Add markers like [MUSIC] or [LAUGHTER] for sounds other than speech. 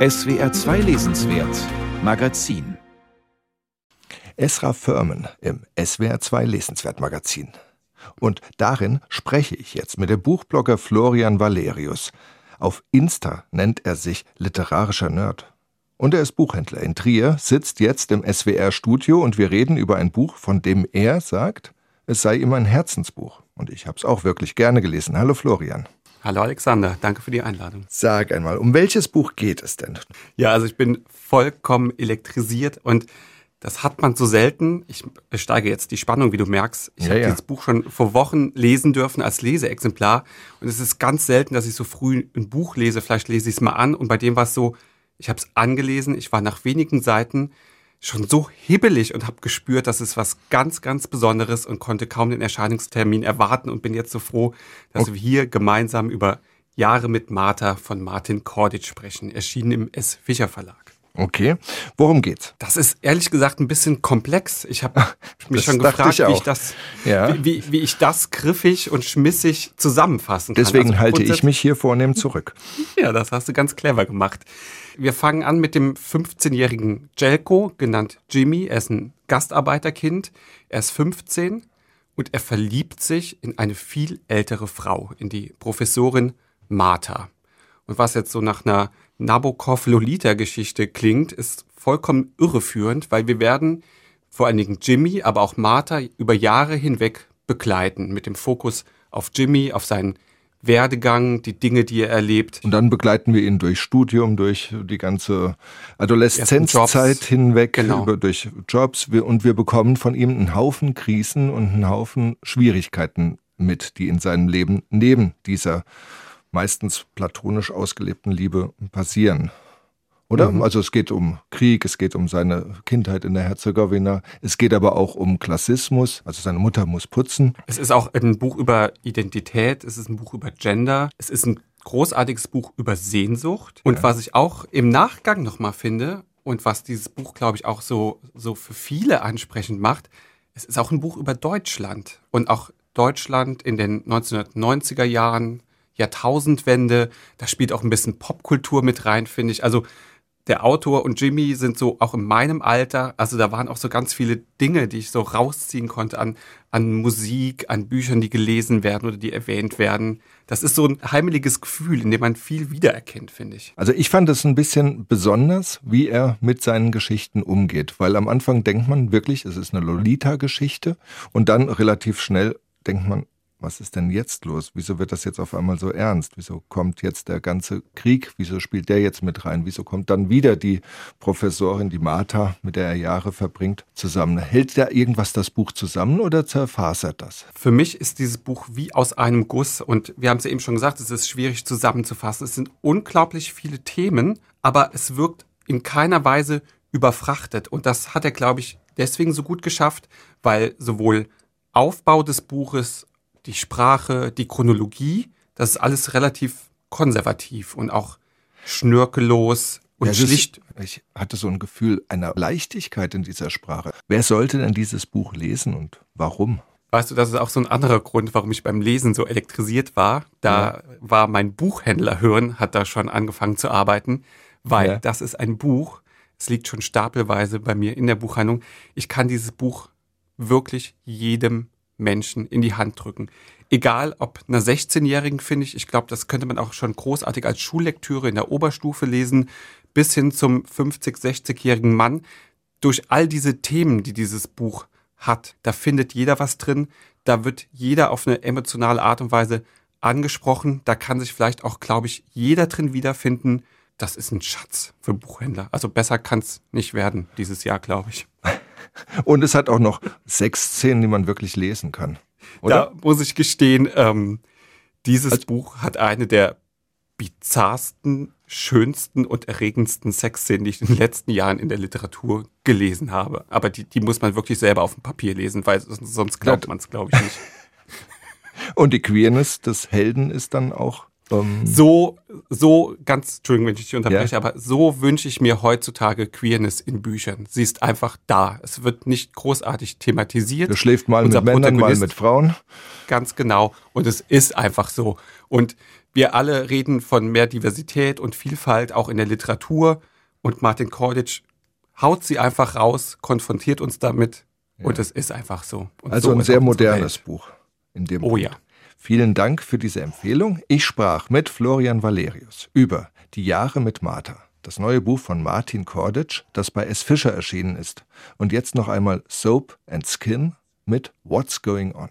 SWR 2 Lesenswert Magazin Esra Firmen im SWR 2 Lesenswert Magazin. Und darin spreche ich jetzt mit dem Buchblogger Florian Valerius. Auf Insta nennt er sich literarischer Nerd. Und er ist Buchhändler in Trier, sitzt jetzt im SWR-Studio und wir reden über ein Buch, von dem er sagt, es sei ihm ein Herzensbuch. Und ich habe es auch wirklich gerne gelesen. Hallo Florian. Hallo Alexander, danke für die Einladung. Sag einmal, um welches Buch geht es denn? Ja, also ich bin vollkommen elektrisiert und das hat man so selten. Ich steige jetzt die Spannung, wie du merkst. Ich ja, habe ja. dieses Buch schon vor Wochen lesen dürfen als Leseexemplar. Und es ist ganz selten, dass ich so früh ein Buch lese. Vielleicht lese ich es mal an. Und bei dem war es so, ich habe es angelesen. Ich war nach wenigen Seiten schon so hibbelig und habe gespürt, dass es was ganz, ganz Besonderes und konnte kaum den Erscheinungstermin erwarten und bin jetzt so froh, dass okay. wir hier gemeinsam über Jahre mit Martha von Martin Korditsch sprechen, erschienen im S. Fischer Verlag. Okay, worum geht's? Das ist ehrlich gesagt ein bisschen komplex. Ich habe [LAUGHS] mich schon gefragt, ich wie, ich das, ja. wie, wie, wie, ich das griffig und schmissig zusammenfassen kann. Deswegen also halte ich mich hier vornehm zurück. [LAUGHS] ja, das hast du ganz clever gemacht. Wir fangen an mit dem 15-jährigen Jelko, genannt Jimmy. Er ist ein Gastarbeiterkind. Er ist 15 und er verliebt sich in eine viel ältere Frau, in die Professorin Martha. Und was jetzt so nach einer Nabokov-Lolita-Geschichte klingt, ist vollkommen irreführend, weil wir werden vor allen Dingen Jimmy, aber auch Martha über Jahre hinweg begleiten, mit dem Fokus auf Jimmy, auf seinen Werdegang, die Dinge, die er erlebt. Und dann begleiten wir ihn durch Studium, durch die ganze Adoleszenzzeit hinweg, genau. über, durch Jobs und wir bekommen von ihm einen Haufen Krisen und einen Haufen Schwierigkeiten mit, die in seinem Leben neben dieser meistens platonisch ausgelebten Liebe passieren oder? Mhm. Also es geht um Krieg, es geht um seine Kindheit in der Herzegowina, es geht aber auch um Klassismus, also seine Mutter muss putzen. Es ist auch ein Buch über Identität, es ist ein Buch über Gender, es ist ein großartiges Buch über Sehnsucht. Und ja. was ich auch im Nachgang nochmal finde und was dieses Buch, glaube ich, auch so, so für viele ansprechend macht, es ist auch ein Buch über Deutschland und auch Deutschland in den 1990er Jahren, Jahrtausendwende. Da spielt auch ein bisschen Popkultur mit rein, finde ich. Also der Autor und Jimmy sind so auch in meinem Alter. Also da waren auch so ganz viele Dinge, die ich so rausziehen konnte an, an Musik, an Büchern, die gelesen werden oder die erwähnt werden. Das ist so ein heimeliges Gefühl, in dem man viel wiedererkennt, finde ich. Also ich fand es ein bisschen besonders, wie er mit seinen Geschichten umgeht. Weil am Anfang denkt man wirklich, es ist eine Lolita-Geschichte und dann relativ schnell denkt man, was ist denn jetzt los? Wieso wird das jetzt auf einmal so ernst? Wieso kommt jetzt der ganze Krieg? Wieso spielt der jetzt mit rein? Wieso kommt dann wieder die Professorin, die Martha, mit der er Jahre verbringt, zusammen? Hält da irgendwas das Buch zusammen oder zerfasert das? Für mich ist dieses Buch wie aus einem Guss und wir haben es eben schon gesagt, es ist schwierig zusammenzufassen. Es sind unglaublich viele Themen, aber es wirkt in keiner Weise überfrachtet und das hat er, glaube ich, deswegen so gut geschafft, weil sowohl Aufbau des Buches die Sprache, die Chronologie, das ist alles relativ konservativ und auch schnörkellos und ja, schlicht. Ist, ich hatte so ein Gefühl einer Leichtigkeit in dieser Sprache. Wer sollte denn dieses Buch lesen und warum? Weißt du, das ist auch so ein anderer Grund, warum ich beim Lesen so elektrisiert war. Da ja. war mein Buchhändlerhirn, hat da schon angefangen zu arbeiten, weil ja. das ist ein Buch, es liegt schon stapelweise bei mir in der Buchhandlung. Ich kann dieses Buch wirklich jedem Menschen in die Hand drücken. Egal, ob einer 16-Jährigen, finde ich, ich glaube, das könnte man auch schon großartig als Schullektüre in der Oberstufe lesen, bis hin zum 50-, 60-jährigen Mann. Durch all diese Themen, die dieses Buch hat, da findet jeder was drin, da wird jeder auf eine emotionale Art und Weise angesprochen, da kann sich vielleicht auch, glaube ich, jeder drin wiederfinden. Das ist ein Schatz für Buchhändler. Also besser kann es nicht werden dieses Jahr, glaube ich. Und es hat auch noch sechs Szenen, die man wirklich lesen kann. Oder? Da muss ich gestehen, ähm, dieses also, Buch hat eine der bizarrsten, schönsten und erregendsten Sexszenen, die ich in den letzten Jahren in der Literatur gelesen habe. Aber die, die muss man wirklich selber auf dem Papier lesen, weil sonst glaubt man es, glaube ich, nicht. [LAUGHS] Und die Queerness des Helden ist dann auch um, ähm, so, so ganz, Entschuldigung, wenn ich dich unterbreche, ja. aber so wünsche ich mir heutzutage Queerness in Büchern. Sie ist einfach da. Es wird nicht großartig thematisiert. Du schläft mal Unser mit Männern, mal mit Frauen. Ganz genau. Und es ist einfach so. Und wir alle reden von mehr Diversität und Vielfalt, auch in der Literatur. Und Martin Korditsch haut sie einfach raus, konfrontiert uns damit. Ja. Und es ist einfach so. Und also so ein sehr modernes Buch in dem Oh Punkt. ja. Vielen Dank für diese Empfehlung. Ich sprach mit Florian Valerius über Die Jahre mit Martha, das neue Buch von Martin Korditsch, das bei S. Fischer erschienen ist. Und jetzt noch einmal Soap and Skin mit What's Going On.